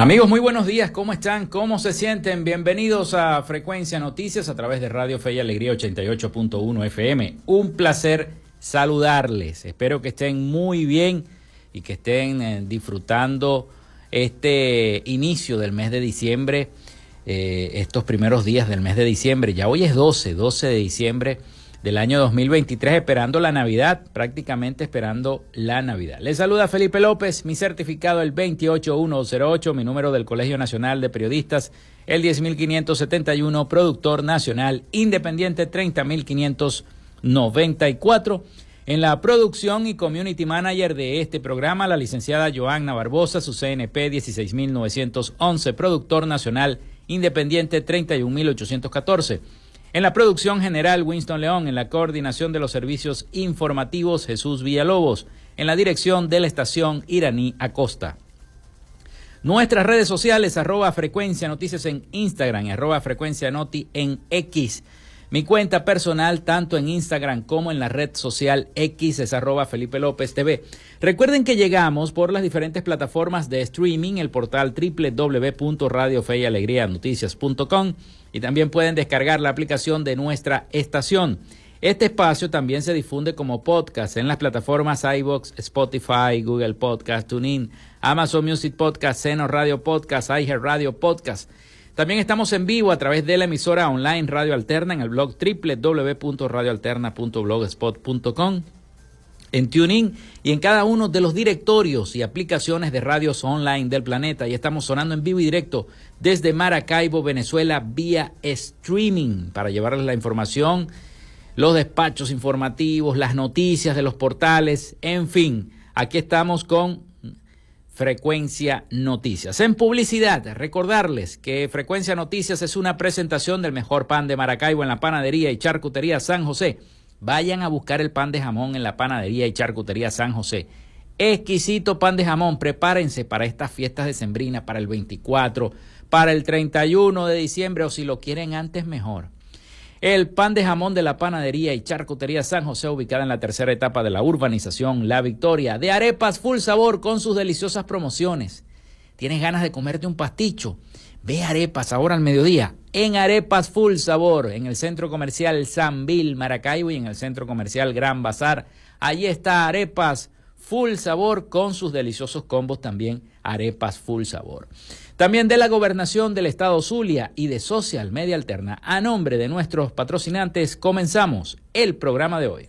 Amigos, muy buenos días, ¿cómo están? ¿Cómo se sienten? Bienvenidos a Frecuencia Noticias a través de Radio Fe y Alegría 88.1 FM. Un placer saludarles. Espero que estén muy bien y que estén eh, disfrutando este inicio del mes de diciembre, eh, estos primeros días del mes de diciembre. Ya hoy es 12, 12 de diciembre del año 2023, esperando la Navidad, prácticamente esperando la Navidad. Les saluda Felipe López, mi certificado el 28108, mi número del Colegio Nacional de Periodistas el 10571, productor nacional independiente 30594. En la producción y community manager de este programa, la licenciada Joanna Barbosa, su CNP 16911, productor nacional independiente 31814. En la producción general, Winston León. En la coordinación de los servicios informativos, Jesús Villalobos. En la dirección de la estación Iraní Acosta. Nuestras redes sociales, arroba frecuencia noticias en Instagram, arroba frecuencia noti en X. Mi cuenta personal, tanto en Instagram como en la red social X, es arroba Felipe López TV. Recuerden que llegamos por las diferentes plataformas de streaming, el portal www.radiofeyalegrianoticias.com y también pueden descargar la aplicación de nuestra estación. Este espacio también se difunde como podcast en las plataformas iBox, Spotify, Google Podcast, TuneIn, Amazon Music Podcast, Seno Radio Podcast, iHeart Radio Podcast. También estamos en vivo a través de la emisora online Radio Alterna en el blog www.radioalterna.blogspot.com en TuneIn y en cada uno de los directorios y aplicaciones de radios online del planeta. Y estamos sonando en vivo y directo desde Maracaibo, Venezuela, vía streaming para llevarles la información, los despachos informativos, las noticias de los portales, en fin. Aquí estamos con Frecuencia Noticias. En publicidad, recordarles que Frecuencia Noticias es una presentación del mejor pan de Maracaibo en la panadería y charcutería San José Vayan a buscar el pan de jamón en la panadería y charcutería San José. Exquisito pan de jamón. Prepárense para estas fiestas de Sembrina, para el 24, para el 31 de diciembre o si lo quieren antes mejor. El pan de jamón de la panadería y charcutería San José, ubicada en la tercera etapa de la urbanización La Victoria, de arepas full sabor con sus deliciosas promociones. ¿Tienes ganas de comerte un pasticho? Ve Arepas ahora al mediodía. En Arepas Full Sabor, en el centro comercial Bill Maracaibo y en el centro comercial Gran Bazar. Allí está Arepas Full Sabor con sus deliciosos combos también Arepas Full Sabor. También de la gobernación del estado Zulia y de Social Media Alterna, a nombre de nuestros patrocinantes, comenzamos el programa de hoy.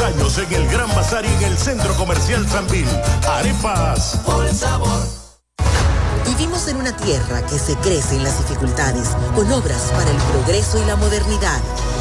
10 años en el Gran Bazar y en el Centro Comercial Sanvil. Arepas. Por sabor. Vivimos en una tierra que se crece en las dificultades, con obras para el progreso y la modernidad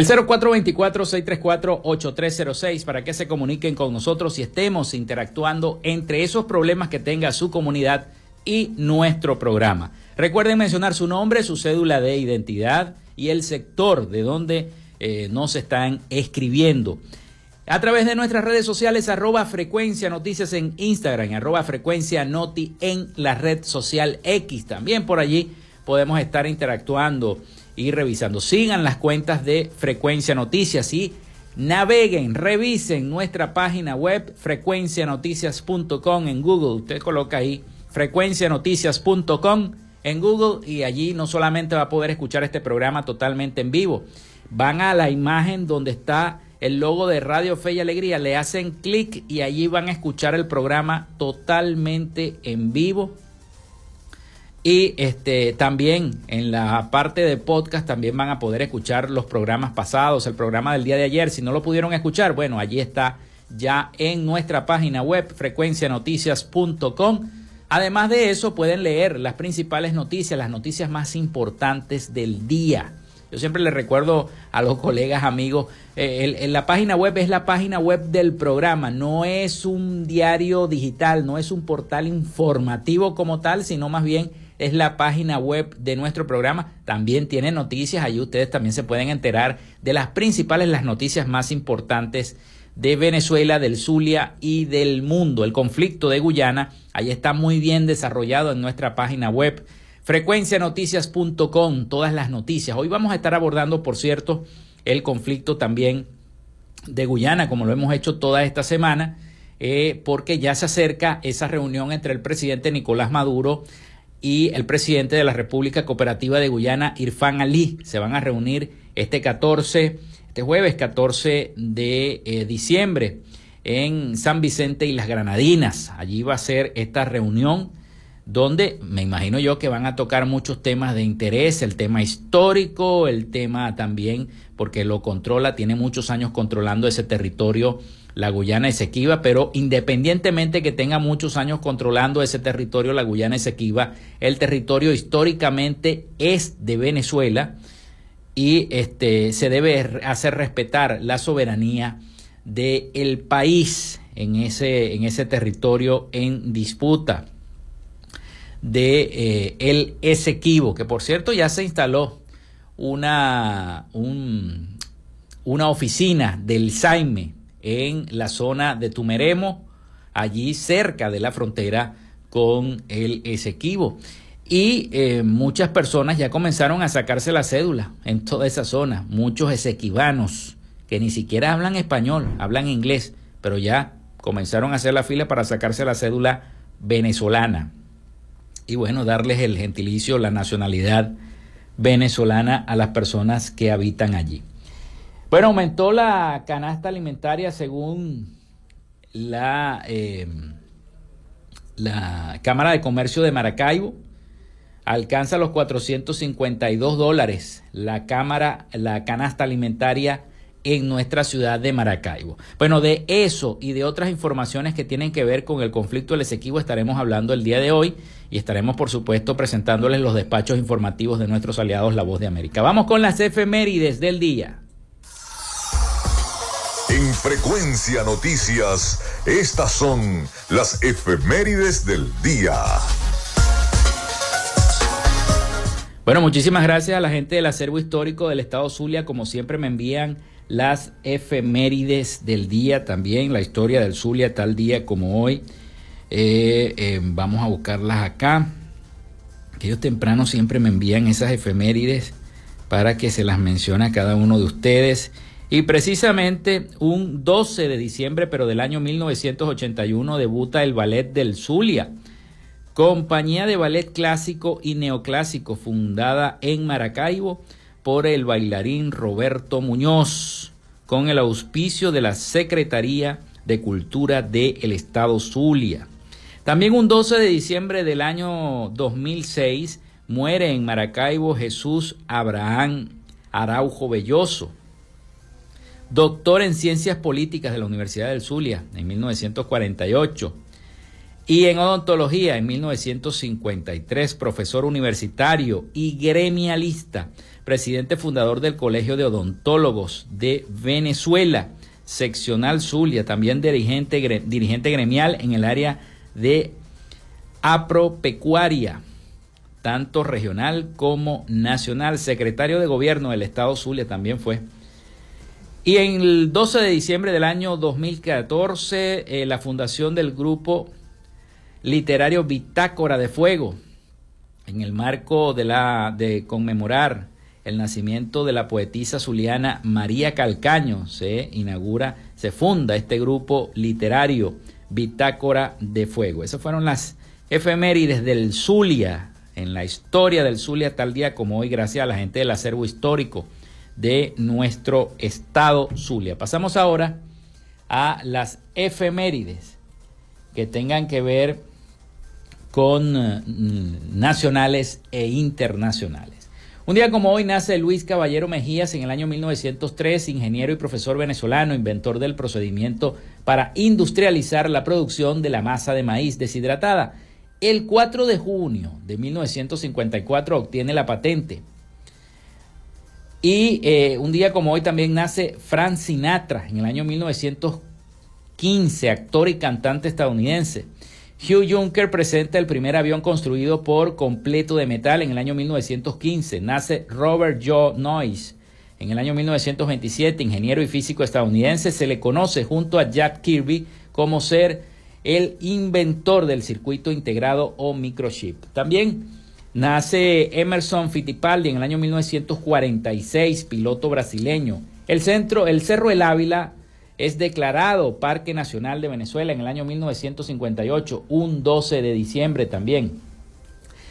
El 0424-634-8306 para que se comuniquen con nosotros y estemos interactuando entre esos problemas que tenga su comunidad y nuestro programa. Recuerden mencionar su nombre, su cédula de identidad y el sector de donde eh, nos están escribiendo. A través de nuestras redes sociales, arroba frecuencia noticias en Instagram, arroba frecuencia noti en la red social X. También por allí podemos estar interactuando y revisando. Sigan las cuentas de Frecuencia Noticias y naveguen, revisen nuestra página web frecuencianoticias.com en Google. Usted coloca ahí frecuencianoticias.com en Google y allí no solamente va a poder escuchar este programa totalmente en vivo, van a la imagen donde está el logo de Radio Fe y Alegría, le hacen clic y allí van a escuchar el programa totalmente en vivo y este, también en la parte de podcast también van a poder escuchar los programas pasados, el programa del día de ayer. Si no lo pudieron escuchar, bueno, allí está ya en nuestra página web frecuencianoticias.com. Además de eso, pueden leer las principales noticias, las noticias más importantes del día. Yo siempre les recuerdo a los colegas, amigos, eh, la página web es la página web del programa, no es un diario digital, no es un portal informativo como tal, sino más bien es la página web de nuestro programa. También tiene noticias, allí ustedes también se pueden enterar de las principales, las noticias más importantes de Venezuela, del Zulia y del mundo. El conflicto de Guyana, ahí está muy bien desarrollado en nuestra página web frecuencianoticias.com, todas las noticias. Hoy vamos a estar abordando, por cierto, el conflicto también de Guyana, como lo hemos hecho toda esta semana, eh, porque ya se acerca esa reunión entre el presidente Nicolás Maduro y el presidente de la República Cooperativa de Guyana, Irfan Ali. Se van a reunir este 14, este jueves 14 de eh, diciembre en San Vicente y las Granadinas. Allí va a ser esta reunión donde me imagino yo que van a tocar muchos temas de interés, el tema histórico, el tema también, porque lo controla, tiene muchos años controlando ese territorio la Guyana Esequiba, pero independientemente que tenga muchos años controlando ese territorio, la Guyana Esequiba, el territorio históricamente es de Venezuela y este, se debe hacer respetar la soberanía del país en ese, en ese territorio en disputa de eh, el Esequibo, que por cierto ya se instaló una, una oficina del Saime en la zona de Tumeremo, allí cerca de la frontera con el Esequibo. Y eh, muchas personas ya comenzaron a sacarse la cédula en toda esa zona, muchos esequibanos que ni siquiera hablan español, hablan inglés, pero ya comenzaron a hacer la fila para sacarse la cédula venezolana. Y bueno, darles el gentilicio, la nacionalidad venezolana a las personas que habitan allí. Bueno, aumentó la canasta alimentaria según la, eh, la Cámara de Comercio de Maracaibo. Alcanza los 452 dólares la cámara, la canasta alimentaria en nuestra ciudad de Maracaibo. Bueno, de eso y de otras informaciones que tienen que ver con el conflicto del Esequibo estaremos hablando el día de hoy y estaremos, por supuesto, presentándoles los despachos informativos de nuestros aliados La Voz de América. Vamos con las efemérides del día. En Frecuencia Noticias, estas son las efemérides del día. Bueno, muchísimas gracias a la gente del acervo histórico del Estado Zulia. Como siempre me envían las efemérides del día también, la historia del Zulia tal día como hoy. Eh, eh, vamos a buscarlas acá. Ellos temprano siempre me envían esas efemérides para que se las mencione a cada uno de ustedes. Y precisamente un 12 de diciembre, pero del año 1981, debuta el Ballet del Zulia, compañía de ballet clásico y neoclásico fundada en Maracaibo por el bailarín Roberto Muñoz, con el auspicio de la Secretaría de Cultura del Estado Zulia. También un 12 de diciembre del año 2006 muere en Maracaibo Jesús Abraham Araujo Belloso, doctor en Ciencias Políticas de la Universidad del Zulia en 1948 y en odontología en 1953, profesor universitario y gremialista, presidente fundador del Colegio de Odontólogos de Venezuela, seccional Zulia, también dirigente, gremial en el área de apropecuaria, tanto regional como nacional, secretario de gobierno del Estado Zulia también fue y en el 12 de diciembre del año 2014, eh, la fundación del grupo literario Bitácora de Fuego, en el marco de, la, de conmemorar el nacimiento de la poetisa zuliana María Calcaño, se inaugura, se funda este grupo literario Bitácora de Fuego. Esas fueron las efemérides del Zulia, en la historia del Zulia tal día como hoy, gracias a la gente del acervo histórico de nuestro estado Zulia. Pasamos ahora a las efemérides que tengan que ver con eh, nacionales e internacionales. Un día como hoy nace Luis Caballero Mejías en el año 1903, ingeniero y profesor venezolano, inventor del procedimiento para industrializar la producción de la masa de maíz deshidratada. El 4 de junio de 1954 obtiene la patente y eh, un día como hoy también nace Frank Sinatra en el año 1915, actor y cantante estadounidense. Hugh Juncker presenta el primer avión construido por completo de metal en el año 1915. Nace Robert Joe Noyce en el año 1927, ingeniero y físico estadounidense. Se le conoce junto a Jack Kirby como ser el inventor del circuito integrado o microchip. También Nace Emerson Fittipaldi en el año 1946, piloto brasileño. El centro, el Cerro El Ávila es declarado Parque Nacional de Venezuela en el año 1958, un 12 de diciembre también.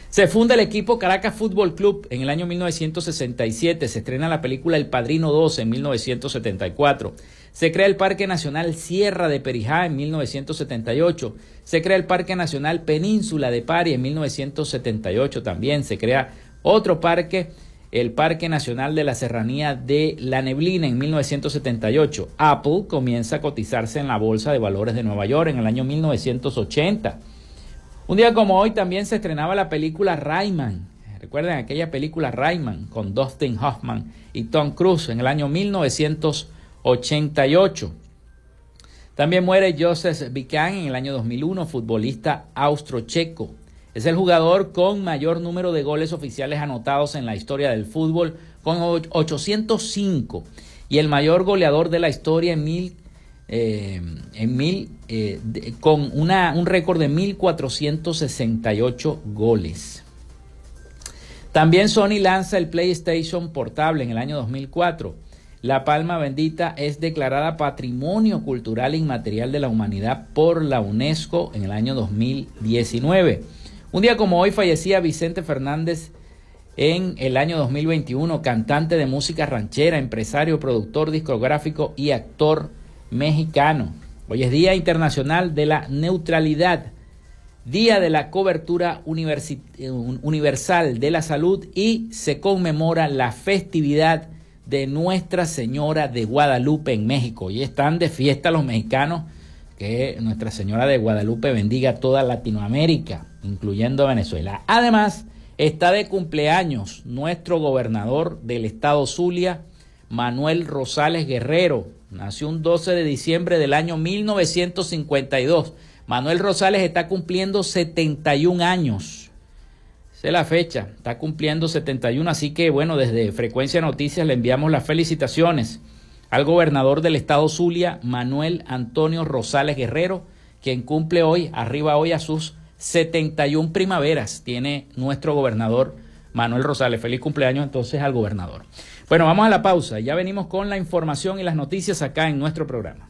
Se funda el equipo Caracas Fútbol Club en el año 1967. Se estrena la película El Padrino 2 en 1974. Se crea el Parque Nacional Sierra de Perijá en 1978. Se crea el Parque Nacional Península de Pari en 1978 también. Se crea otro parque el Parque Nacional de la Serranía de la Neblina en 1978. Apple comienza a cotizarse en la Bolsa de Valores de Nueva York en el año 1980. Un día como hoy también se estrenaba la película Rayman. Recuerden aquella película Rayman con Dustin Hoffman y Tom Cruise en el año 1988. También muere Joseph Bican en el año 2001, futbolista austro-checo. Es el jugador con mayor número de goles oficiales anotados en la historia del fútbol, con 805, y el mayor goleador de la historia en mil, eh, en mil eh, con una, un récord de 1468 goles. También Sony lanza el PlayStation portable en el año 2004. La Palma Bendita es declarada Patrimonio Cultural Inmaterial de la Humanidad por la UNESCO en el año 2019. Un día como hoy fallecía Vicente Fernández en el año 2021, cantante de música ranchera, empresario, productor discográfico y actor mexicano. Hoy es Día Internacional de la Neutralidad, Día de la Cobertura Universal de la Salud y se conmemora la festividad de Nuestra Señora de Guadalupe en México. Y están de fiesta los mexicanos, que Nuestra Señora de Guadalupe bendiga toda Latinoamérica incluyendo Venezuela. Además, está de cumpleaños nuestro gobernador del estado Zulia, Manuel Rosales Guerrero. Nació un 12 de diciembre del año 1952. Manuel Rosales está cumpliendo 71 años. Es la fecha, está cumpliendo 71, así que bueno, desde Frecuencia Noticias le enviamos las felicitaciones al gobernador del estado Zulia, Manuel Antonio Rosales Guerrero, quien cumple hoy, arriba hoy a sus 71 primaveras tiene nuestro gobernador Manuel Rosales. Feliz cumpleaños entonces al gobernador. Bueno, vamos a la pausa. Ya venimos con la información y las noticias acá en nuestro programa.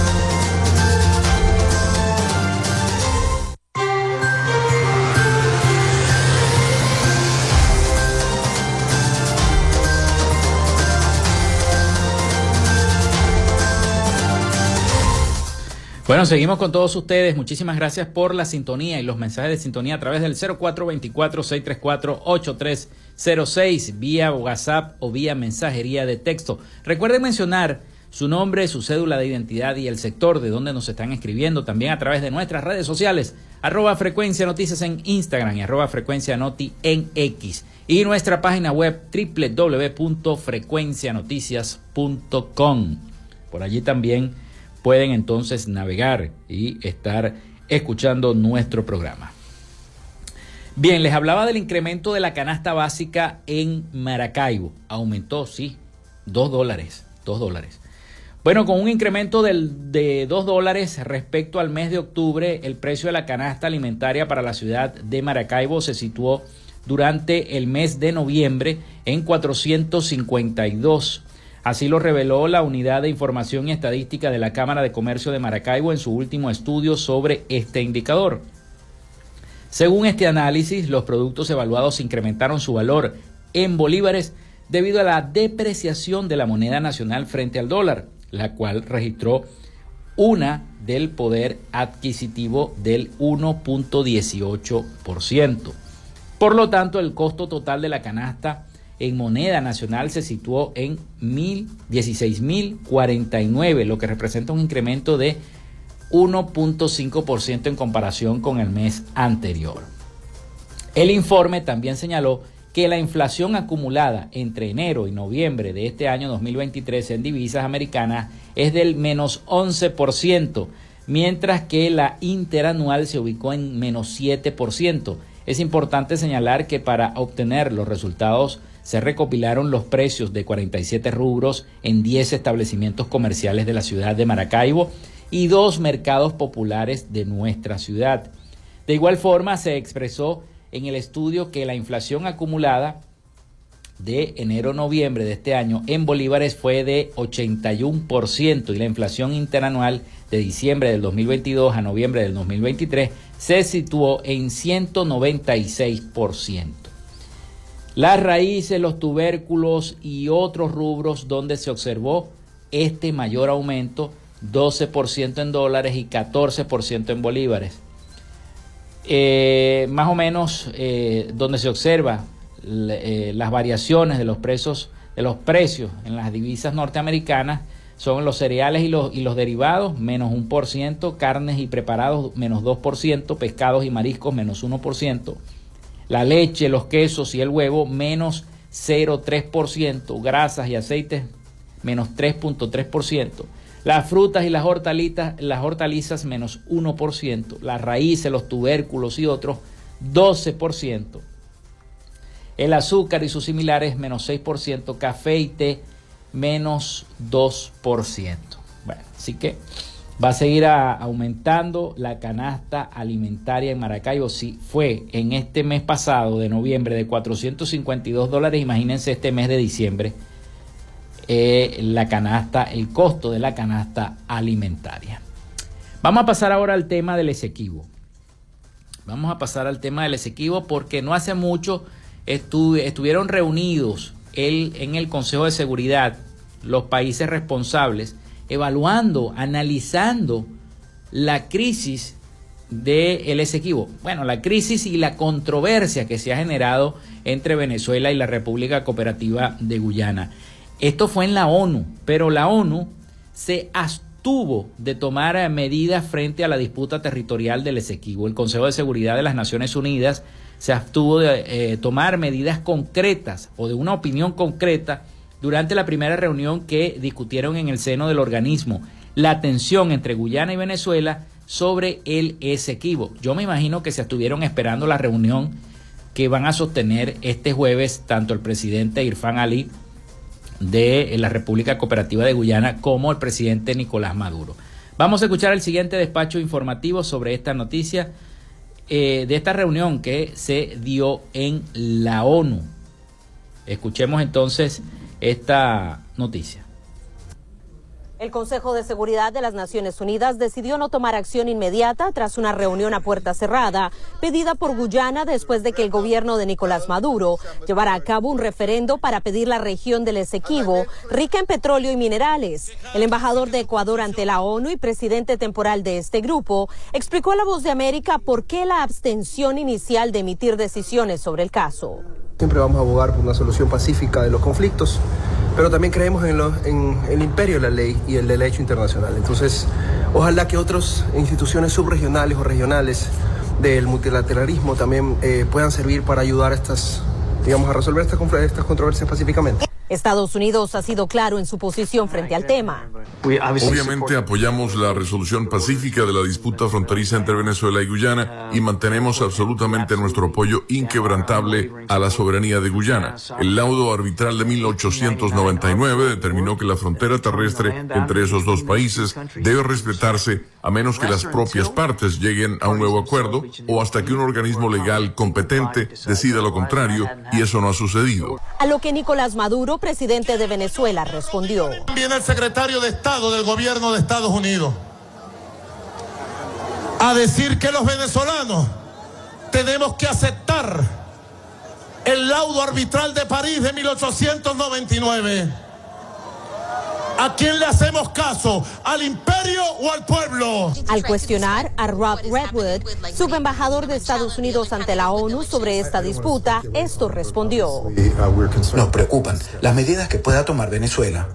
Bueno, seguimos con todos ustedes. Muchísimas gracias por la sintonía y los mensajes de sintonía a través del 0424-634-8306 vía WhatsApp o vía mensajería de texto. Recuerden mencionar su nombre, su cédula de identidad y el sector de donde nos están escribiendo también a través de nuestras redes sociales, arroba frecuencia noticias en Instagram y arroba frecuencia noti en X y nuestra página web www.frecuencianoticias.com. Por allí también pueden entonces navegar y estar escuchando nuestro programa. Bien, les hablaba del incremento de la canasta básica en Maracaibo. Aumentó, sí, dos dólares, dos dólares. Bueno, con un incremento de dos dólares respecto al mes de octubre, el precio de la canasta alimentaria para la ciudad de Maracaibo se situó durante el mes de noviembre en 452 Así lo reveló la Unidad de Información y Estadística de la Cámara de Comercio de Maracaibo en su último estudio sobre este indicador. Según este análisis, los productos evaluados incrementaron su valor en bolívares debido a la depreciación de la moneda nacional frente al dólar, la cual registró una del poder adquisitivo del 1.18%. Por lo tanto, el costo total de la canasta en moneda nacional se situó en 16.049, lo que representa un incremento de 1.5% en comparación con el mes anterior. El informe también señaló que la inflación acumulada entre enero y noviembre de este año 2023 en divisas americanas es del menos 11%, mientras que la interanual se ubicó en menos 7%. Es importante señalar que para obtener los resultados se recopilaron los precios de 47 rubros en 10 establecimientos comerciales de la ciudad de Maracaibo y dos mercados populares de nuestra ciudad. De igual forma, se expresó en el estudio que la inflación acumulada de enero-noviembre de este año en bolívares fue de 81% y la inflación interanual de diciembre del 2022 a noviembre del 2023 se situó en 196%. Las raíces, los tubérculos y otros rubros donde se observó este mayor aumento, 12% en dólares y 14% en bolívares. Eh, más o menos eh, donde se observa eh, las variaciones de los, precios, de los precios en las divisas norteamericanas son los cereales y los, y los derivados, menos un por ciento, carnes y preparados, menos 2%, pescados y mariscos, menos 1%, la leche, los quesos y el huevo, menos 0,3%, grasas y aceites, menos 3.3%, las frutas y las hortalizas, las hortalizas menos 1%, las raíces, los tubérculos y otros, 12%. El azúcar y sus similares menos 6%, café y té menos 2%. Bueno, así que va a seguir aumentando la canasta alimentaria en Maracaibo. Si fue en este mes pasado de noviembre de 452 dólares, imagínense este mes de diciembre eh, la canasta, el costo de la canasta alimentaria. Vamos a pasar ahora al tema del Esequibo. Vamos a pasar al tema del Esequibo porque no hace mucho estuvieron reunidos en el Consejo de Seguridad los países responsables, evaluando, analizando la crisis del Esequibo. Bueno, la crisis y la controversia que se ha generado entre Venezuela y la República Cooperativa de Guyana. Esto fue en la ONU, pero la ONU se abstuvo de tomar medidas frente a la disputa territorial del Esequibo. El Consejo de Seguridad de las Naciones Unidas se abstuvo de eh, tomar medidas concretas o de una opinión concreta durante la primera reunión que discutieron en el seno del organismo la tensión entre Guyana y Venezuela sobre el Esequibo. Yo me imagino que se estuvieron esperando la reunión que van a sostener este jueves tanto el presidente Irfan Ali de la República Cooperativa de Guyana como el presidente Nicolás Maduro. Vamos a escuchar el siguiente despacho informativo sobre esta noticia eh, de esta reunión que se dio en la ONU. Escuchemos entonces esta noticia. El Consejo de Seguridad de las Naciones Unidas decidió no tomar acción inmediata tras una reunión a puerta cerrada pedida por Guyana después de que el gobierno de Nicolás Maduro llevara a cabo un referendo para pedir la región del Esequibo rica en petróleo y minerales. El embajador de Ecuador ante la ONU y presidente temporal de este grupo explicó a La Voz de América por qué la abstención inicial de emitir decisiones sobre el caso. Siempre vamos a abogar por una solución pacífica de los conflictos pero también creemos en, el imperio de la ley y el derecho internacional. Entonces, ojalá que otras instituciones subregionales o regionales del multilateralismo también eh, puedan servir para ayudar a estas, digamos, a resolver estas, estas controversias pacíficamente. Estados Unidos ha sido claro en su posición frente al tema. Obviamente apoyamos la resolución pacífica de la disputa fronteriza entre Venezuela y Guyana y mantenemos absolutamente nuestro apoyo inquebrantable a la soberanía de Guyana. El laudo arbitral de 1899 determinó que la frontera terrestre entre esos dos países debe respetarse a menos que las propias partes lleguen a un nuevo acuerdo o hasta que un organismo legal competente decida lo contrario y eso no ha sucedido. A lo que Nicolás Maduro, presidente de Venezuela, respondió. Viene el secretario de Estado del gobierno de Estados Unidos a decir que los venezolanos tenemos que aceptar el laudo arbitral de París de 1899 ¿A quién le hacemos caso? ¿Al imperio o al pueblo? Al cuestionar a Rob Redwood, subembajador de Estados Unidos ante la ONU sobre esta disputa, esto respondió. Nos preocupan las medidas que pueda tomar Venezuela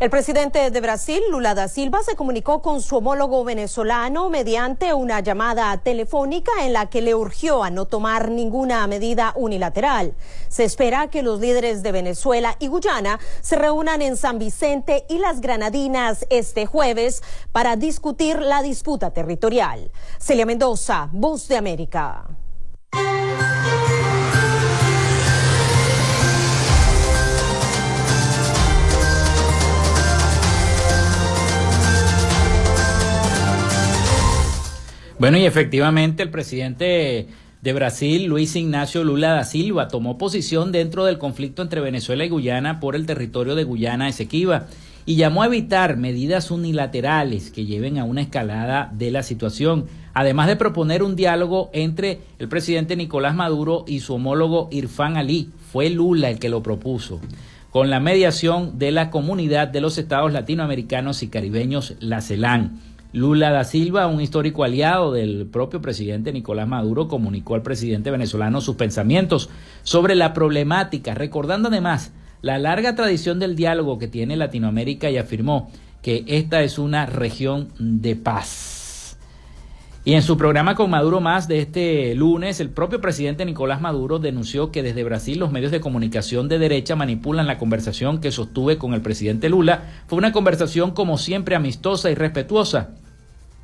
el presidente de Brasil, Lula da Silva, se comunicó con su homólogo venezolano mediante una llamada telefónica en la que le urgió a no tomar ninguna medida unilateral. Se espera que los líderes de Venezuela y Guyana se reúnan en San Vicente y las Granadinas este jueves para discutir la disputa territorial. Celia Mendoza, Voz de América. Bueno, y efectivamente el presidente de Brasil, Luis Ignacio Lula da Silva, tomó posición dentro del conflicto entre Venezuela y Guyana por el territorio de Guyana Esequiba y llamó a evitar medidas unilaterales que lleven a una escalada de la situación, además de proponer un diálogo entre el presidente Nicolás Maduro y su homólogo Irfán Ali. Fue Lula el que lo propuso, con la mediación de la comunidad de los estados latinoamericanos y caribeños, la CELAN. Lula da Silva, un histórico aliado del propio presidente Nicolás Maduro, comunicó al presidente venezolano sus pensamientos sobre la problemática, recordando además la larga tradición del diálogo que tiene Latinoamérica y afirmó que esta es una región de paz. Y en su programa con Maduro Más de este lunes, el propio presidente Nicolás Maduro denunció que desde Brasil los medios de comunicación de derecha manipulan la conversación que sostuve con el presidente Lula. Fue una conversación como siempre amistosa y respetuosa,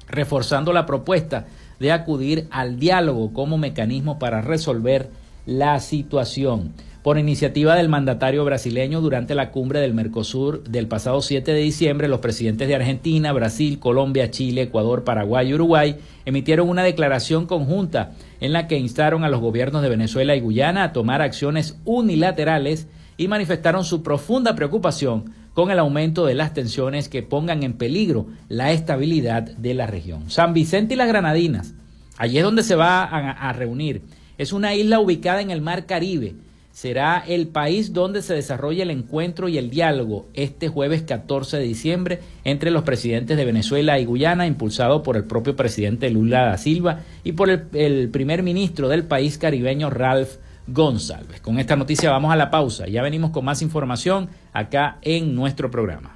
reforzando la propuesta de acudir al diálogo como mecanismo para resolver la situación. Por iniciativa del mandatario brasileño durante la cumbre del Mercosur del pasado 7 de diciembre, los presidentes de Argentina, Brasil, Colombia, Chile, Ecuador, Paraguay y Uruguay emitieron una declaración conjunta en la que instaron a los gobiernos de Venezuela y Guyana a tomar acciones unilaterales y manifestaron su profunda preocupación con el aumento de las tensiones que pongan en peligro la estabilidad de la región. San Vicente y las Granadinas, allí es donde se va a, reunir. Es una isla ubicada en el Mar Caribe será el país donde se desarrolla el encuentro y el diálogo este jueves 14 de diciembre entre los presidentes de Venezuela y Guyana, impulsado por el propio presidente Lula da Silva y por el, primer ministro del país caribeño Ralph González. Con esta noticia vamos a la pausa. Ya venimos con más información acá en nuestro programa.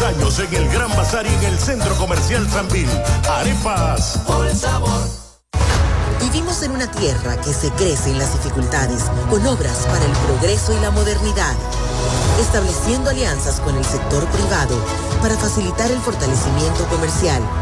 Años en el Gran Bazar y en el Centro Comercial Sanvil. Arepas. Por sabor. Vivimos en una tierra que se crece en las dificultades, con obras para el progreso y la modernidad, estableciendo alianzas con el sector privado para facilitar el fortalecimiento comercial,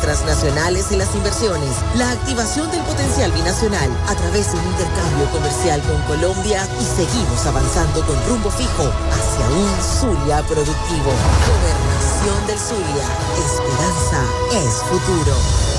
transnacionales y las inversiones, la activación del potencial binacional a través de un intercambio comercial con Colombia y seguimos avanzando con rumbo fijo hacia un Zulia productivo. Gobernación del Zulia. Esperanza es futuro.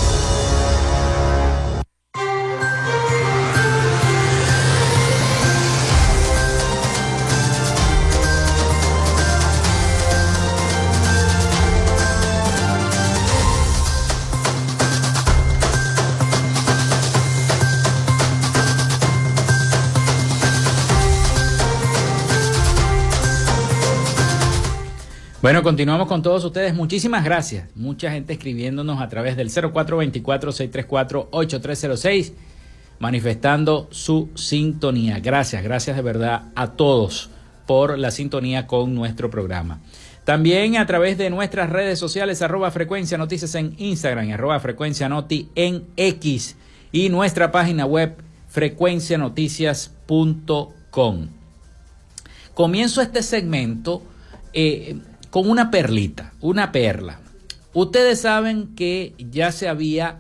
Bueno, continuamos con todos ustedes. Muchísimas gracias. Mucha gente escribiéndonos a través del 0424-634-8306, manifestando su sintonía. Gracias, gracias de verdad a todos por la sintonía con nuestro programa. También a través de nuestras redes sociales, arroba frecuencia noticias en Instagram, arroba frecuencia noti en X y nuestra página web frecuencianoticias.com. Comienzo este segmento eh, con una perlita, una perla. Ustedes saben que ya se había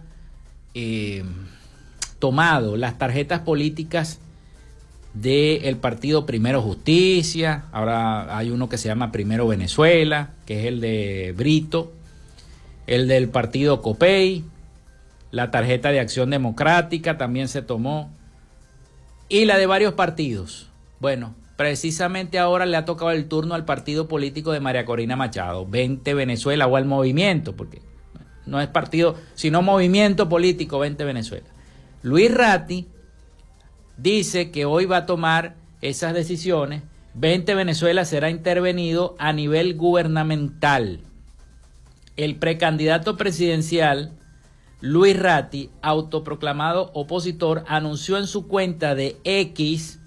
eh, tomado las tarjetas políticas del partido Primero Justicia, ahora hay uno que se llama Primero Venezuela, que es el de Brito, el del partido COPEI, la tarjeta de Acción Democrática también se tomó, y la de varios partidos. Bueno, Precisamente ahora le ha tocado el turno al partido político de María Corina Machado, 20 Venezuela o al movimiento, porque no es partido, sino movimiento político 20 Venezuela. Luis Ratti dice que hoy va a tomar esas decisiones. 20 Venezuela será intervenido a nivel gubernamental. El precandidato presidencial Luis Ratti, autoproclamado opositor, anunció en su cuenta de X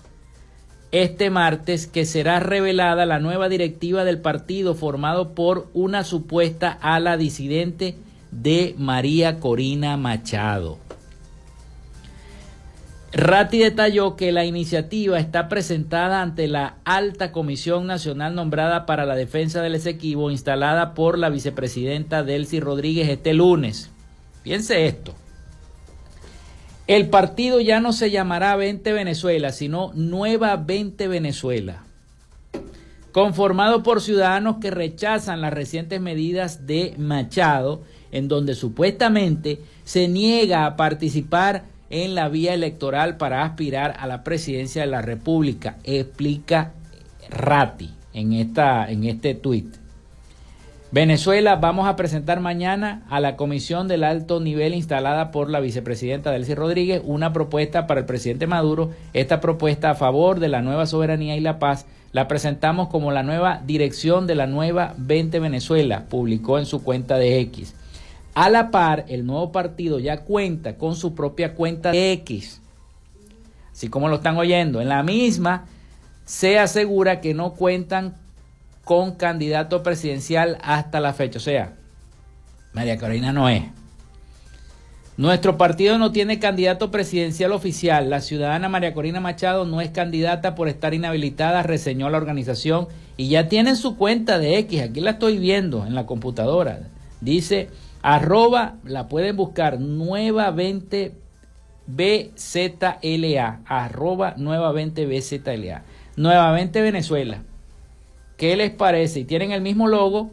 este martes que será revelada la nueva directiva del partido formado por una supuesta ala disidente de María Corina Machado. Ratti detalló que la iniciativa está presentada ante la alta comisión nacional nombrada para la defensa del Esequibo instalada por la vicepresidenta Delcy Rodríguez este lunes. Piense esto. El partido ya no se llamará 20 Venezuela, sino Nueva 20 Venezuela, conformado por ciudadanos que rechazan las recientes medidas de Machado, en donde supuestamente se niega a participar en la vía electoral para aspirar a la presidencia de la República, explica Ratti en, esta, en este tuit. Venezuela, vamos a presentar mañana a la comisión del alto nivel instalada por la vicepresidenta Delcy Rodríguez una propuesta para el presidente Maduro. Esta propuesta a favor de la nueva soberanía y la paz la presentamos como la nueva dirección de la nueva 20 Venezuela, publicó en su cuenta de X. A la par, el nuevo partido ya cuenta con su propia cuenta de X. Así como lo están oyendo, en la misma se asegura que no cuentan con candidato presidencial hasta la fecha. O sea, María Corina no es. Nuestro partido no tiene candidato presidencial oficial. La ciudadana María Corina Machado no es candidata por estar inhabilitada, reseñó la organización y ya tienen su cuenta de X. Aquí la estoy viendo en la computadora. Dice arroba, la pueden buscar, nueva 20 BZLA, arroba nueva 20 BZLA. Nuevamente Venezuela. ¿Qué les parece? Y tienen el mismo logo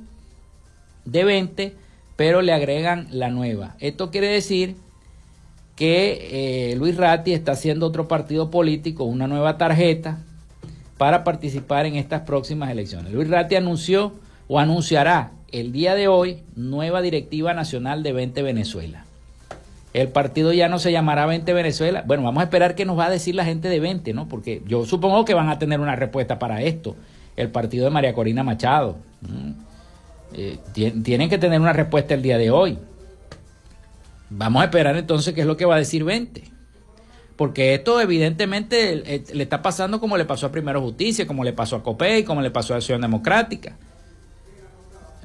de 20, pero le agregan la nueva. Esto quiere decir que eh, Luis Ratti está haciendo otro partido político, una nueva tarjeta para participar en estas próximas elecciones. Luis Ratti anunció o anunciará el día de hoy nueva directiva nacional de 20 Venezuela. El partido ya no se llamará 20 Venezuela. Bueno, vamos a esperar qué nos va a decir la gente de 20, ¿no? Porque yo supongo que van a tener una respuesta para esto el partido de María Corina Machado. Mm. Eh, tienen que tener una respuesta el día de hoy. Vamos a esperar entonces qué es lo que va a decir 20. Porque esto evidentemente le está pasando como le pasó a Primero Justicia, como le pasó a COPEI, como le pasó a Acción Democrática.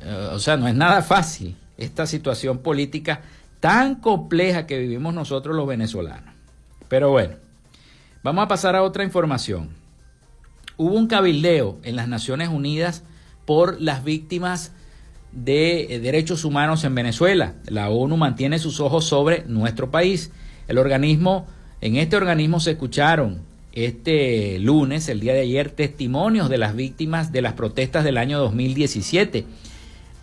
Eh, o sea, no es nada fácil esta situación política tan compleja que vivimos nosotros los venezolanos. Pero bueno, vamos a pasar a otra información. Hubo un cabildeo en las Naciones Unidas por las víctimas de eh, derechos humanos en Venezuela. La ONU mantiene sus ojos sobre nuestro país. El organismo, en este organismo se escucharon este lunes, el día de ayer, testimonios de las víctimas de las protestas del año 2017.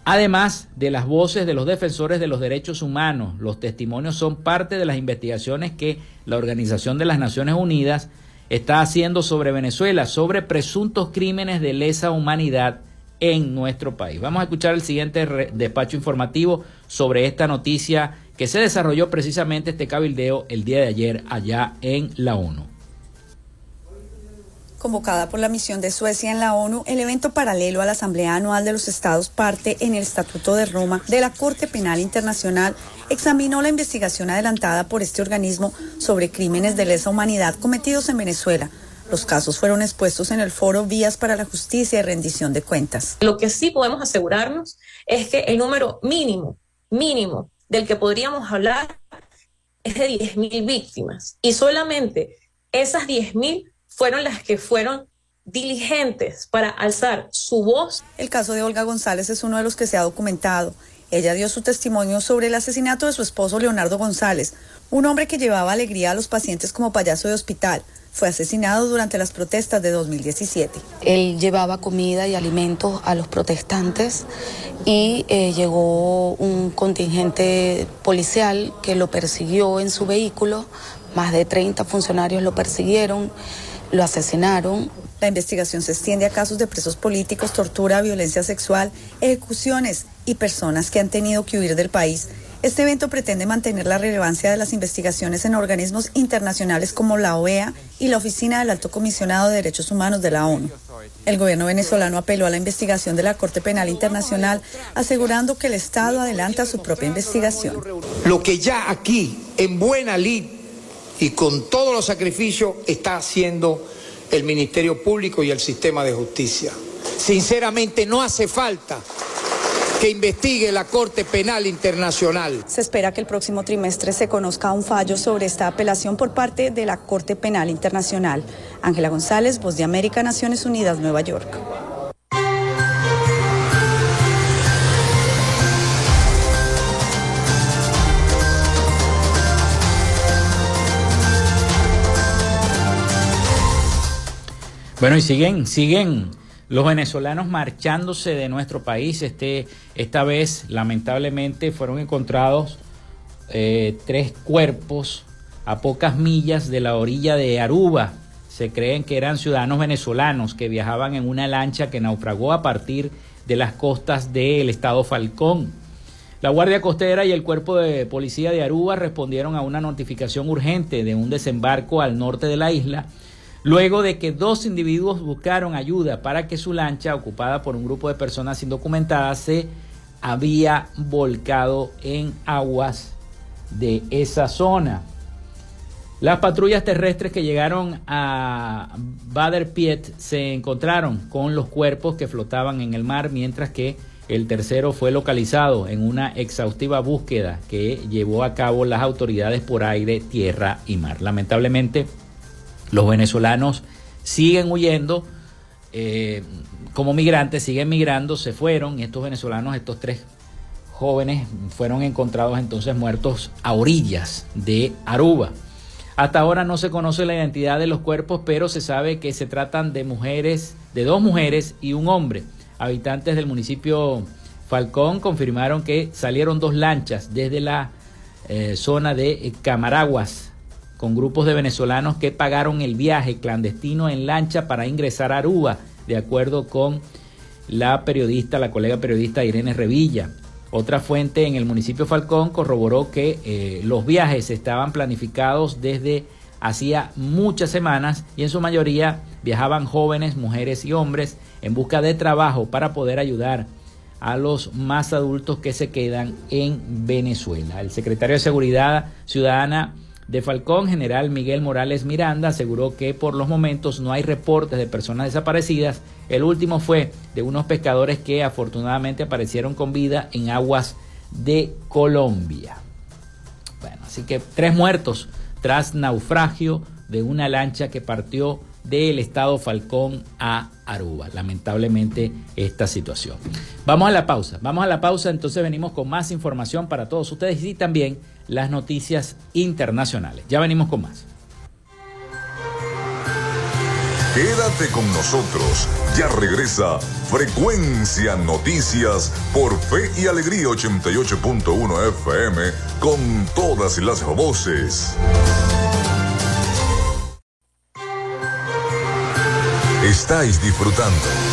Además de las voces de los defensores de los derechos humanos, los testimonios son parte de las investigaciones que la Organización de las Naciones Unidas está haciendo sobre Venezuela, sobre presuntos crímenes de lesa humanidad en nuestro país. Vamos a escuchar el siguiente despacho informativo sobre esta noticia que se desarrolló precisamente este cabildeo el día de ayer allá en la ONU convocada por la misión de Suecia en la ONU, el evento paralelo a la Asamblea Anual de los Estados parte en el Estatuto de Roma de la Corte Penal Internacional, examinó la investigación adelantada por este organismo sobre crímenes de lesa humanidad cometidos en Venezuela. Los casos fueron expuestos en el foro Vías para la Justicia y Rendición de Cuentas. Lo que sí podemos asegurarnos es que el número mínimo, mínimo del que podríamos hablar es de 10.000 víctimas y solamente esas 10.000 fueron las que fueron diligentes para alzar su voz. El caso de Olga González es uno de los que se ha documentado. Ella dio su testimonio sobre el asesinato de su esposo Leonardo González, un hombre que llevaba alegría a los pacientes como payaso de hospital. Fue asesinado durante las protestas de 2017. Él llevaba comida y alimentos a los protestantes y eh, llegó un contingente policial que lo persiguió en su vehículo. Más de 30 funcionarios lo persiguieron lo asesinaron. La investigación se extiende a casos de presos políticos, tortura, violencia sexual, ejecuciones y personas que han tenido que huir del país. Este evento pretende mantener la relevancia de las investigaciones en organismos internacionales como la OEA y la Oficina del Alto Comisionado de Derechos Humanos de la ONU. El gobierno venezolano apeló a la investigación de la Corte Penal Internacional, asegurando que el Estado adelanta su propia investigación. Lo que ya aquí, en buena lid, y con todos los sacrificios está haciendo el Ministerio Público y el sistema de justicia. Sinceramente no hace falta que investigue la Corte Penal Internacional. Se espera que el próximo trimestre se conozca un fallo sobre esta apelación por parte de la Corte Penal Internacional. Ángela González, Voz de América, Naciones Unidas, Nueva York. Bueno, y siguen, siguen los venezolanos marchándose de nuestro país. Este, esta vez, lamentablemente, fueron encontrados eh, tres cuerpos a pocas millas de la orilla de Aruba. Se creen que eran ciudadanos venezolanos que viajaban en una lancha que naufragó a partir de las costas del estado Falcón. La Guardia Costera y el Cuerpo de Policía de Aruba respondieron a una notificación urgente de un desembarco al norte de la isla luego de que dos individuos buscaron ayuda para que su lancha, ocupada por un grupo de personas indocumentadas, se había volcado en aguas de esa zona. Las patrullas terrestres que llegaron a Bader Piet se encontraron con los cuerpos que flotaban en el mar, mientras que el tercero fue localizado en una exhaustiva búsqueda que llevó a cabo las autoridades por aire, tierra y mar. Lamentablemente, los venezolanos siguen huyendo, eh, como migrantes, siguen migrando, se fueron y estos venezolanos, estos tres jóvenes, fueron encontrados entonces muertos a orillas de Aruba. Hasta ahora no se conoce la identidad de los cuerpos, pero se sabe que se tratan de mujeres, de dos mujeres y un hombre. Habitantes del municipio Falcón confirmaron que salieron dos lanchas desde la eh, zona de Camaraguas, con grupos de venezolanos que pagaron el viaje clandestino en lancha para ingresar a Aruba, de acuerdo con la periodista, la colega periodista Irene Revilla. Otra fuente en el municipio Falcón corroboró que eh, los viajes estaban planificados desde hacía muchas semanas y en su mayoría viajaban jóvenes, mujeres y hombres en busca de trabajo para poder ayudar a los más adultos que se quedan en Venezuela. El secretario de Seguridad Ciudadana de Falcón, general Miguel Morales Miranda aseguró que por los momentos no hay reportes de personas desaparecidas. El último fue de unos pescadores que afortunadamente aparecieron con vida en aguas de Colombia. Bueno, así que tres muertos tras naufragio de una lancha que partió del estado Falcón a Aruba. Lamentablemente esta situación. Vamos a la pausa, vamos a la pausa, entonces venimos con más información para todos ustedes y también las noticias internacionales. Ya venimos con más. Quédate con nosotros. Ya regresa Frecuencia Noticias por Fe y Alegría 88.1 FM con todas las voces. Estáis disfrutando.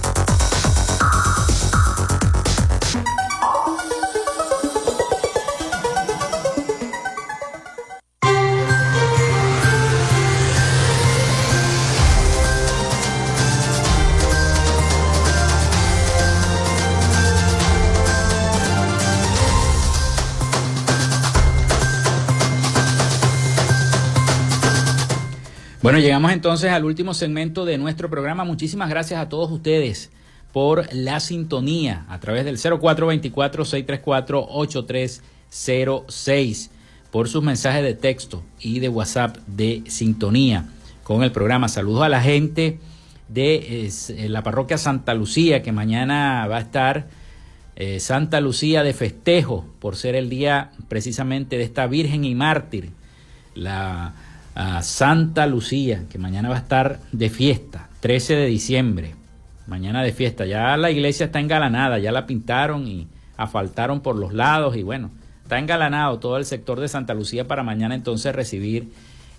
Bueno, llegamos entonces al último segmento de nuestro programa. Muchísimas gracias a todos ustedes por la sintonía a través del 0424-634-8306, por sus mensajes de texto y de WhatsApp de sintonía con el programa. Saludos a la gente de eh, la parroquia Santa Lucía, que mañana va a estar eh, Santa Lucía de festejo por ser el día precisamente de esta Virgen y Mártir. La a Santa Lucía, que mañana va a estar de fiesta, 13 de diciembre, mañana de fiesta. Ya la iglesia está engalanada, ya la pintaron y asfaltaron por los lados y bueno, está engalanado todo el sector de Santa Lucía para mañana entonces recibir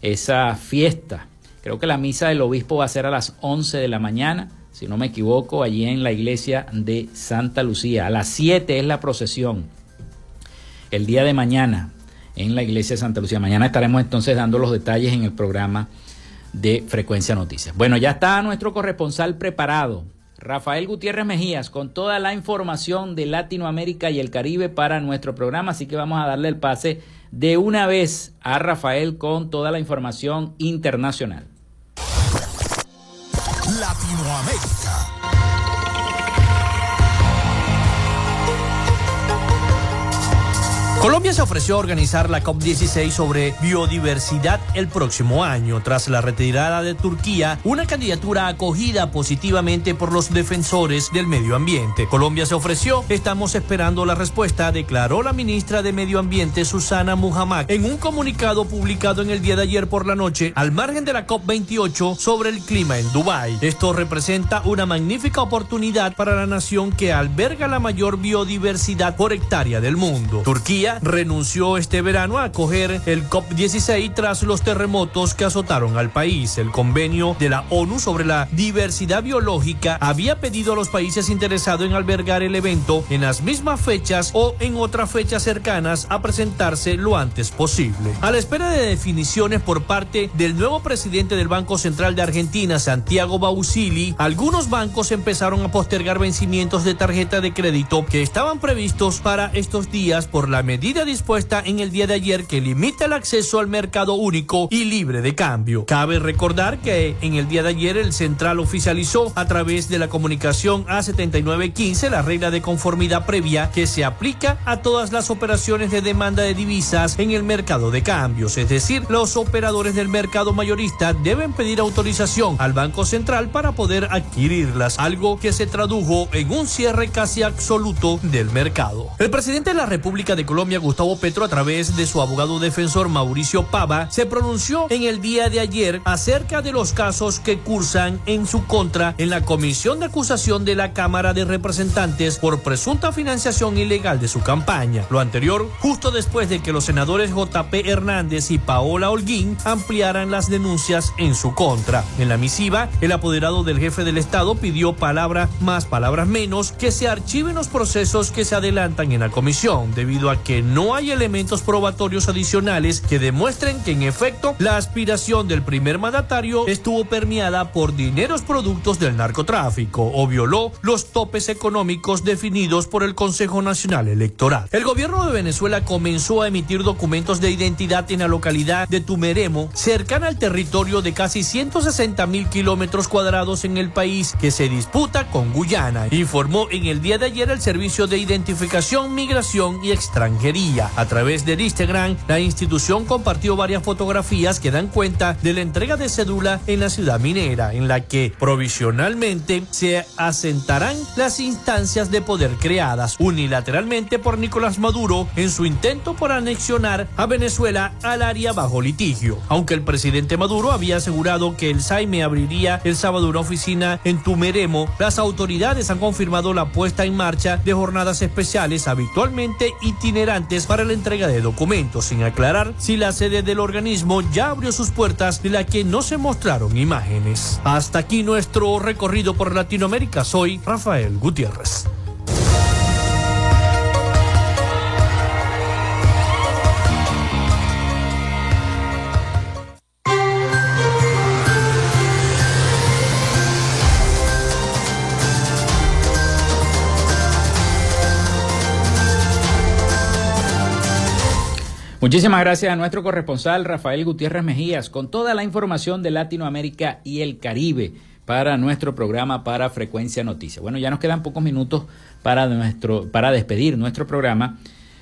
esa fiesta. Creo que la misa del obispo va a ser a las 11 de la mañana, si no me equivoco, allí en la iglesia de Santa Lucía. A las 7 es la procesión. El día de mañana, en la iglesia de Santa Lucía. Mañana estaremos entonces dando los detalles en el programa de Frecuencia Noticias. Bueno, ya está nuestro corresponsal preparado, Rafael Gutiérrez Mejías, con toda la información de Latinoamérica y el Caribe para nuestro programa, así que vamos a darle el pase de una vez a Rafael con toda la información internacional. Latinoamérica. Colombia se ofreció a organizar la COP16 sobre biodiversidad el próximo año, tras la retirada de Turquía, una candidatura acogida positivamente por los defensores del medio ambiente. Colombia se ofreció, estamos esperando la respuesta, declaró la ministra de Medio Ambiente Susana Muhammad en un comunicado publicado en el día de ayer por la noche al margen de la COP28 sobre el clima en Dubái. Esto representa una magnífica oportunidad para la nación que alberga la mayor biodiversidad por hectárea del mundo. Turquía renunció este verano a acoger el COP16 tras los terremotos que azotaron al país. El convenio de la ONU sobre la diversidad biológica había pedido a los países interesados en albergar el evento en las mismas fechas o en otras fechas cercanas a presentarse lo antes posible. A la espera de definiciones por parte del nuevo presidente del Banco Central de Argentina, Santiago Bausili, algunos bancos empezaron a postergar vencimientos de tarjeta de crédito que estaban previstos para estos días por la medida medida dispuesta en el día de ayer que limita el acceso al mercado único y libre de cambio. Cabe recordar que en el día de ayer el central oficializó a través de la comunicación A7915 la regla de conformidad previa que se aplica a todas las operaciones de demanda de divisas en el mercado de cambios, es decir, los operadores del mercado mayorista deben pedir autorización al Banco Central para poder adquirirlas, algo que se tradujo en un cierre casi absoluto del mercado. El presidente de la República de Colombia Gustavo Petro, a través de su abogado defensor Mauricio Pava, se pronunció en el día de ayer acerca de los casos que cursan en su contra en la comisión de acusación de la Cámara de Representantes por presunta financiación ilegal de su campaña. Lo anterior, justo después de que los senadores JP Hernández y Paola Holguín ampliaran las denuncias en su contra. En la misiva, el apoderado del jefe del Estado pidió palabras más, palabras menos, que se archiven los procesos que se adelantan en la comisión, debido a que no hay elementos probatorios adicionales que demuestren que en efecto la aspiración del primer mandatario estuvo permeada por dineros productos del narcotráfico o violó los topes económicos definidos por el Consejo Nacional Electoral. El gobierno de Venezuela comenzó a emitir documentos de identidad en la localidad de Tumeremo, cercana al territorio de casi 160 mil kilómetros cuadrados en el país que se disputa con Guyana, informó en el día de ayer el Servicio de Identificación, Migración y Extranjería. A través de Instagram, la institución compartió varias fotografías que dan cuenta de la entrega de cédula en la ciudad minera, en la que provisionalmente se asentarán las instancias de poder creadas unilateralmente por Nicolás Maduro en su intento por anexionar a Venezuela al área bajo litigio. Aunque el presidente Maduro había asegurado que el Saime abriría el sábado una oficina en Tumeremo, las autoridades han confirmado la puesta en marcha de jornadas especiales habitualmente itinerantes para la entrega de documentos, sin aclarar si la sede del organismo ya abrió sus puertas de la que no se mostraron imágenes. Hasta aquí nuestro recorrido por Latinoamérica. Soy Rafael Gutiérrez. Muchísimas gracias a nuestro corresponsal Rafael Gutiérrez Mejías con toda la información de Latinoamérica y el Caribe para nuestro programa para Frecuencia Noticias. Bueno, ya nos quedan pocos minutos para, nuestro, para despedir nuestro programa.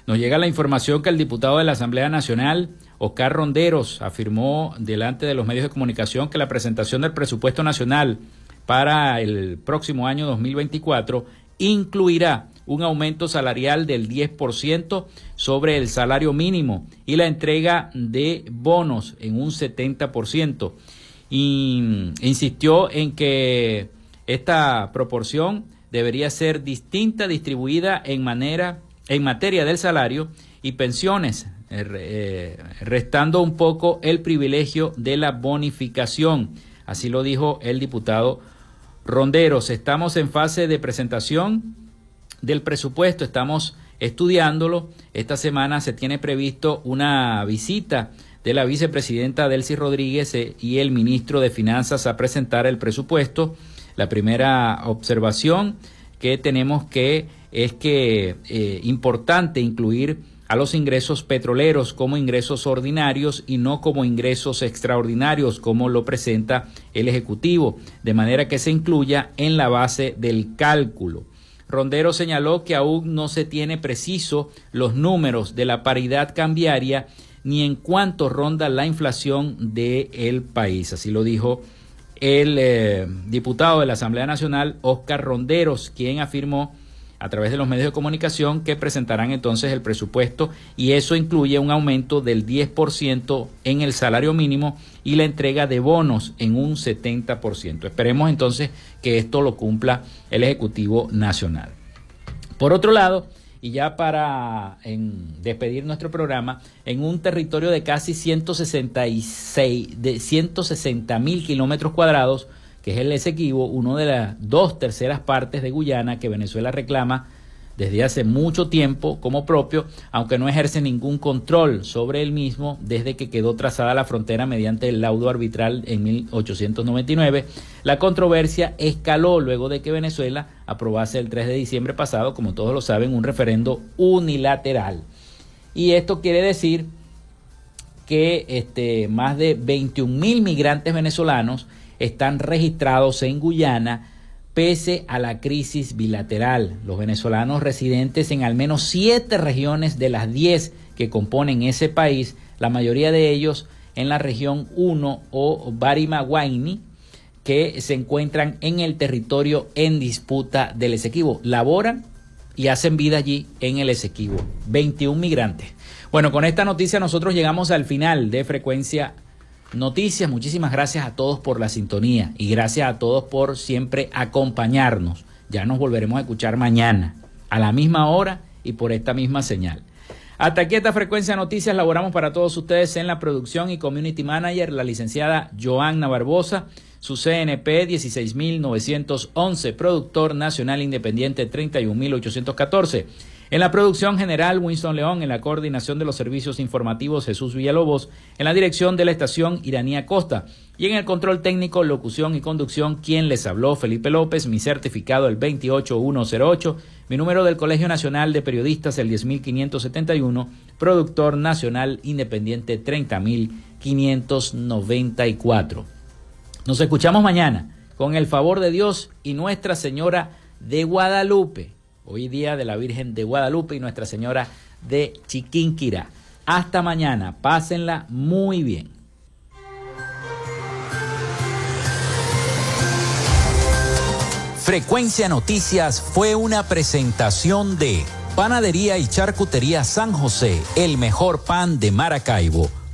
Nos llega la información que el diputado de la Asamblea Nacional, Oscar Ronderos, afirmó delante de los medios de comunicación que la presentación del presupuesto nacional para el próximo año 2024 incluirá un aumento salarial del 10% sobre el salario mínimo y la entrega de bonos en un 70%. Y insistió en que esta proporción debería ser distinta, distribuida en, manera, en materia del salario y pensiones, eh, eh, restando un poco el privilegio de la bonificación. Así lo dijo el diputado Ronderos. Estamos en fase de presentación del presupuesto, estamos estudiándolo. Esta semana se tiene previsto una visita de la vicepresidenta Delcy Rodríguez eh, y el ministro de Finanzas a presentar el presupuesto. La primera observación que tenemos que es que eh, importante incluir a los ingresos petroleros como ingresos ordinarios y no como ingresos extraordinarios como lo presenta el Ejecutivo, de manera que se incluya en la base del cálculo. Rondero señaló que aún no se tiene preciso los números de la paridad cambiaria ni en cuánto ronda la inflación del el país. Así lo dijo el eh, diputado de la Asamblea Nacional, Oscar Ronderos, quien afirmó a través de los medios de comunicación que presentarán entonces el presupuesto y eso incluye un aumento del 10% en el salario mínimo y la entrega de bonos en un 70%. Esperemos entonces que esto lo cumpla el Ejecutivo Nacional. Por otro lado, y ya para despedir nuestro programa, en un territorio de casi 166, de 160 mil kilómetros cuadrados, que es el Esequibo, uno de las dos terceras partes de Guyana que Venezuela reclama desde hace mucho tiempo como propio, aunque no ejerce ningún control sobre el mismo desde que quedó trazada la frontera mediante el laudo arbitral en 1899. La controversia escaló luego de que Venezuela aprobase el 3 de diciembre pasado, como todos lo saben, un referendo unilateral. Y esto quiere decir que este, más de 21 mil migrantes venezolanos están registrados en Guyana pese a la crisis bilateral. Los venezolanos residentes en al menos siete regiones de las diez que componen ese país, la mayoría de ellos en la región 1 o Barimaguaini, que se encuentran en el territorio en disputa del Esequibo. Laboran y hacen vida allí en el Esequibo. 21 migrantes. Bueno, con esta noticia nosotros llegamos al final de Frecuencia Noticias. Muchísimas gracias a todos por la sintonía y gracias a todos por siempre acompañarnos. Ya nos volveremos a escuchar mañana, a la misma hora y por esta misma señal. Hasta aquí esta frecuencia noticias laboramos para todos ustedes en la producción y community manager, la licenciada Joanna Barbosa, su CNP 16911, productor nacional independiente 31814. En la producción general, Winston León, en la coordinación de los servicios informativos, Jesús Villalobos, en la dirección de la estación Iranía Costa. Y en el control técnico, locución y conducción, quien les habló, Felipe López, mi certificado el 28108, mi número del Colegio Nacional de Periodistas el 10571, productor nacional independiente 30594. Nos escuchamos mañana con el favor de Dios y Nuestra Señora de Guadalupe hoy día de la Virgen de Guadalupe y Nuestra Señora de Chiquinquirá. Hasta mañana, pásenla muy bien. Frecuencia Noticias fue una presentación de Panadería y Charcutería San José, el mejor pan de Maracaibo.